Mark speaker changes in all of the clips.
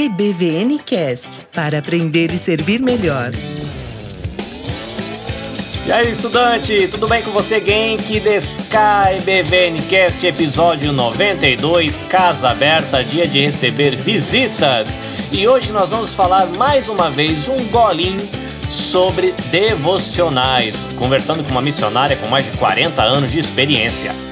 Speaker 1: EBVN Cast para aprender e servir melhor.
Speaker 2: E aí, estudante, tudo bem com você, Genki the Sky BVN Cast, episódio 92, Casa Aberta, dia de receber visitas. E hoje nós vamos falar mais uma vez um golinho sobre devocionais, conversando com uma missionária com mais de 40 anos de experiência.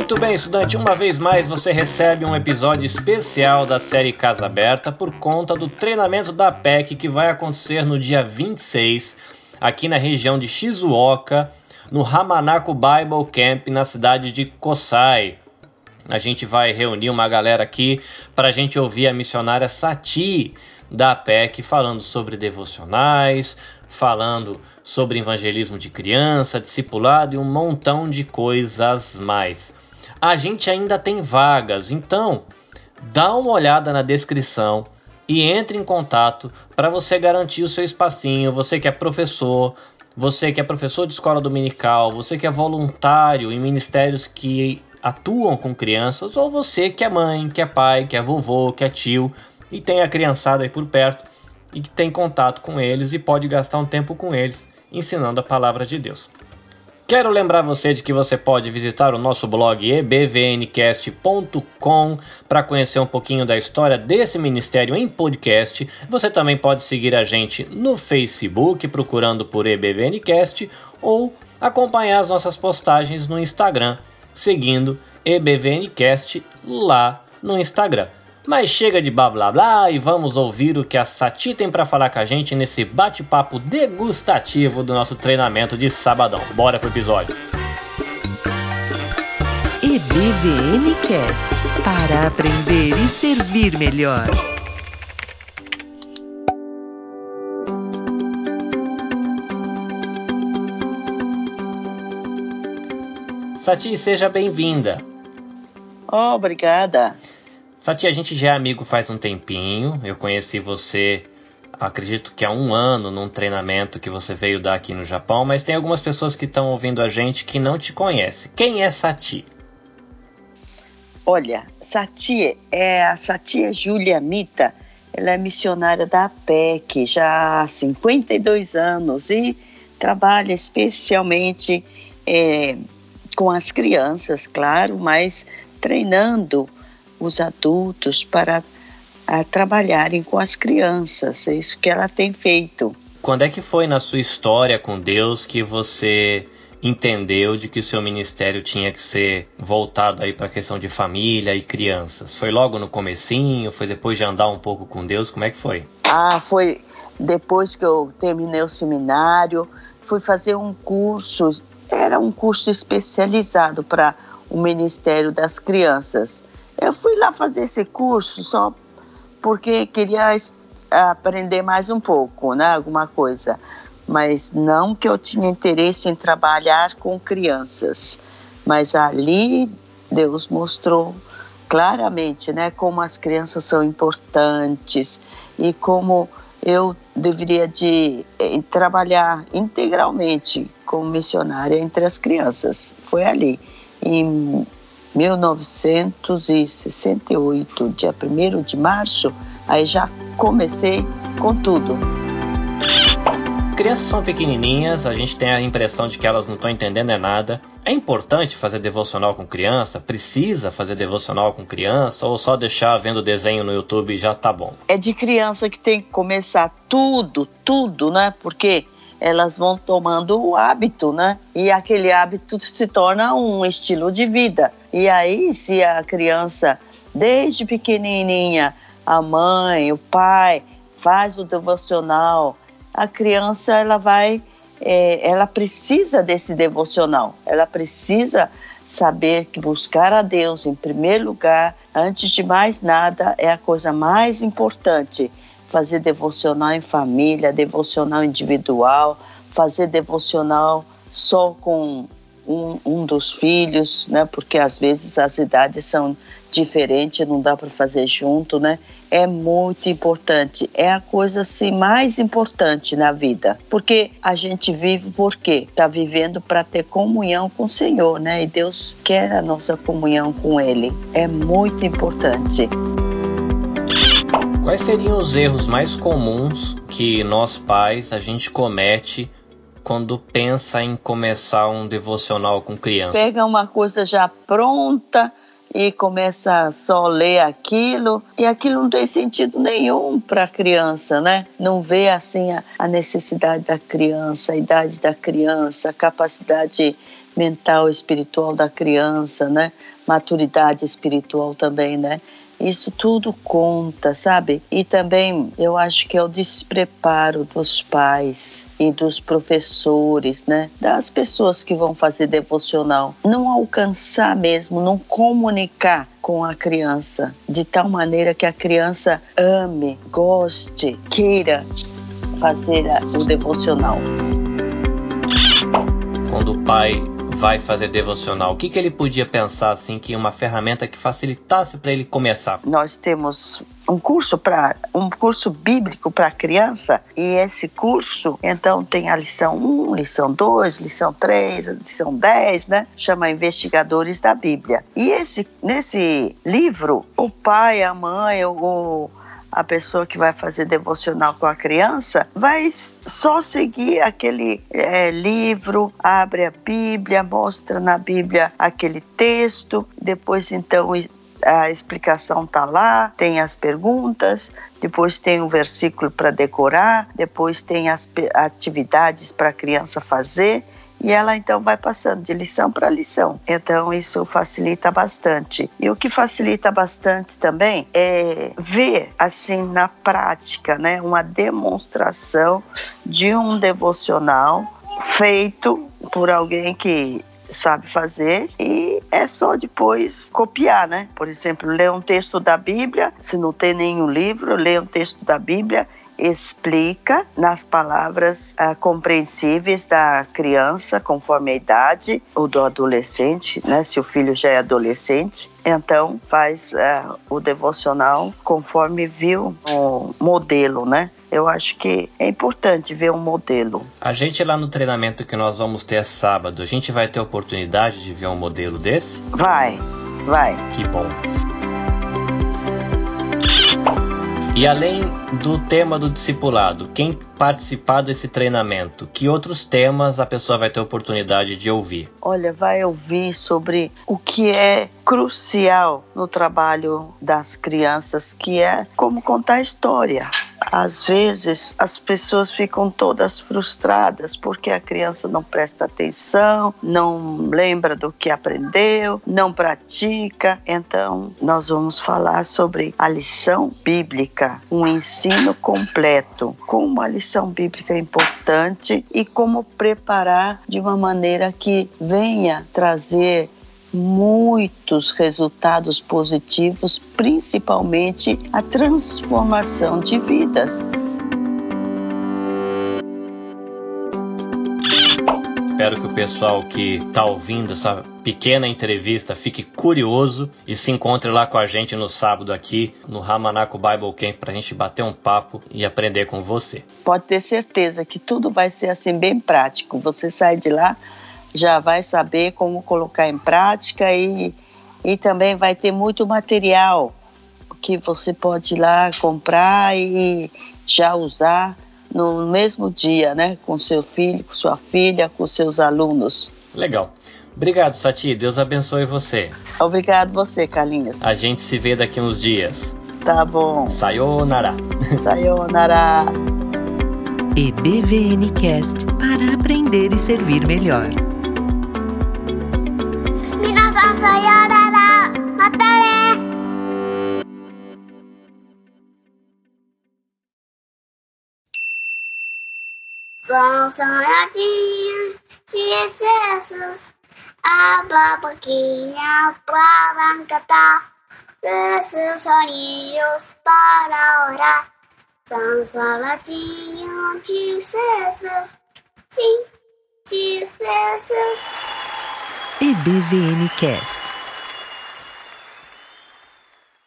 Speaker 2: Muito bem, estudante, uma vez mais você recebe um episódio especial da série Casa Aberta por conta do treinamento da PEC que vai acontecer no dia 26, aqui na região de Shizuoka, no Hamanako Bible Camp, na cidade de Kosai. A gente vai reunir uma galera aqui para a gente ouvir a missionária Sati da PEC falando sobre devocionais, falando sobre evangelismo de criança, discipulado e um montão de coisas mais. A gente ainda tem vagas, então dá uma olhada na descrição e entre em contato para você garantir o seu espacinho. Você que é professor, você que é professor de escola dominical, você que é voluntário em ministérios que atuam com crianças, ou você que é mãe, que é pai, que é vovô, que é tio e tem a criançada aí por perto e que tem contato com eles e pode gastar um tempo com eles ensinando a palavra de Deus. Quero lembrar você de que você pode visitar o nosso blog ebvncast.com para conhecer um pouquinho da história desse ministério em podcast. Você também pode seguir a gente no Facebook procurando por ebvncast ou acompanhar as nossas postagens no Instagram seguindo ebvncast lá no Instagram. Mas chega de blá blá blá e vamos ouvir o que a Sati tem para falar com a gente nesse bate-papo degustativo do nosso treinamento de sabadão. Bora pro episódio.
Speaker 1: EBVN Cast para aprender e servir melhor.
Speaker 2: Sati, seja bem-vinda.
Speaker 3: Oh, obrigada.
Speaker 2: Sati, a gente já é amigo faz um tempinho. Eu conheci você, acredito que há um ano, num treinamento que você veio dar aqui no Japão, mas tem algumas pessoas que estão ouvindo a gente que não te conhecem. Quem é Sati?
Speaker 3: Olha, Sati é a Sati é Julia Mita. Ela é missionária da APEC já há 52 anos e trabalha especialmente é, com as crianças, claro, mas treinando os adultos para a, trabalharem com as crianças. É isso que ela tem feito.
Speaker 2: Quando é que foi na sua história com Deus que você entendeu de que o seu ministério tinha que ser voltado aí para a questão de família e crianças? Foi logo no comecinho? Foi depois de andar um pouco com Deus? Como é que foi?
Speaker 3: Ah, foi depois que eu terminei o seminário, fui fazer um curso, era um curso especializado para o Ministério das Crianças. Eu fui lá fazer esse curso só porque queria aprender mais um pouco, né, alguma coisa. Mas não que eu tinha interesse em trabalhar com crianças. Mas ali Deus mostrou claramente, né, como as crianças são importantes e como eu deveria de eh, trabalhar integralmente como missionária entre as crianças. Foi ali, em 1968, dia 1 de março, aí já comecei com tudo.
Speaker 2: Crianças são pequenininhas, a gente tem a impressão de que elas não estão entendendo é nada. É importante fazer devocional com criança? Precisa fazer devocional com criança? Ou só deixar vendo desenho no YouTube e já tá bom?
Speaker 3: É de criança que tem que começar tudo, tudo, né? Porque elas vão tomando o hábito, né? E aquele hábito se torna um estilo de vida. E aí, se a criança, desde pequenininha, a mãe, o pai, faz o devocional, a criança ela vai, é, ela precisa desse devocional, ela precisa saber que buscar a Deus em primeiro lugar, antes de mais nada, é a coisa mais importante fazer devocional em família, devocional individual, fazer devocional só com um, um dos filhos, né? Porque às vezes as idades são diferentes, não dá para fazer junto, né? É muito importante. É a coisa assim mais importante na vida, porque a gente vive porque está vivendo para ter comunhão com o Senhor, né? E Deus quer a nossa comunhão com Ele. É muito importante.
Speaker 2: Quais seriam os erros mais comuns que nós pais a gente comete quando pensa em começar um devocional com criança?
Speaker 3: Pega uma coisa já pronta e começa só a ler aquilo e aquilo não tem sentido nenhum para a criança, né? Não vê assim a, a necessidade da criança, a idade da criança, a capacidade mental espiritual da criança, né? Maturidade espiritual também, né? Isso tudo conta, sabe? E também eu acho que é o despreparo dos pais e dos professores, né? Das pessoas que vão fazer devocional. Não alcançar mesmo, não comunicar com a criança de tal maneira que a criança ame, goste, queira fazer o devocional.
Speaker 2: Quando o pai vai fazer devocional, o que, que ele podia pensar assim que uma ferramenta que facilitasse para ele começar?
Speaker 3: Nós temos um curso para um curso bíblico para criança e esse curso então tem a lição 1, lição 2, lição 3, lição 10, né? Chama Investigadores da Bíblia. E esse nesse livro, o pai, a mãe, o a pessoa que vai fazer devocional com a criança vai só seguir aquele é, livro, abre a Bíblia, mostra na Bíblia aquele texto, depois então a explicação tá lá, tem as perguntas, depois tem um versículo para decorar, depois tem as atividades para a criança fazer e ela então vai passando de lição para lição. Então isso facilita bastante. E o que facilita bastante também é ver assim na prática, né, uma demonstração de um devocional feito por alguém que sabe fazer e é só depois copiar, né? Por exemplo, ler um texto da Bíblia, se não tem nenhum livro, ler um texto da Bíblia explica nas palavras uh, compreensíveis da criança, conforme a idade, ou do adolescente, né? Se o filho já é adolescente, então faz uh, o devocional conforme viu o modelo, né? Eu acho que é importante ver um modelo.
Speaker 2: A gente lá no treinamento que nós vamos ter sábado, a gente vai ter oportunidade de ver um modelo desse?
Speaker 3: Vai, vai.
Speaker 2: Que bom. E além do tema do discipulado, quem participar desse treinamento, que outros temas a pessoa vai ter oportunidade de ouvir?
Speaker 3: Olha, vai ouvir sobre o que é crucial no trabalho das crianças, que é como contar história às vezes as pessoas ficam todas frustradas porque a criança não presta atenção, não lembra do que aprendeu, não pratica. Então, nós vamos falar sobre a lição bíblica, um ensino completo, como a lição bíblica é importante e como preparar de uma maneira que venha trazer muitos resultados positivos, principalmente a transformação de vidas.
Speaker 2: Espero que o pessoal que está ouvindo essa pequena entrevista fique curioso e se encontre lá com a gente no sábado aqui no Ramanaco Bible Camp para a gente bater um papo e aprender com você.
Speaker 3: Pode ter certeza que tudo vai ser assim bem prático. Você sai de lá já vai saber como colocar em prática e, e também vai ter muito material que você pode ir lá comprar e já usar no mesmo dia, né? Com seu filho, com sua filha, com seus alunos.
Speaker 2: Legal. Obrigado, Sati. Deus abençoe você.
Speaker 3: Obrigado você, Carlinhos.
Speaker 2: A gente se vê daqui uns dias.
Speaker 3: Tá bom.
Speaker 2: Sayonara.
Speaker 3: Sayonara.
Speaker 1: EBVN Cast para aprender e servir melhor.
Speaker 4: 皆さんさようならまたね Consoladinha de excessos, a baboquinha para cantar, esses sonhos para orar. Consoladinha de excessos, sim, de excessos.
Speaker 1: EBVNcast.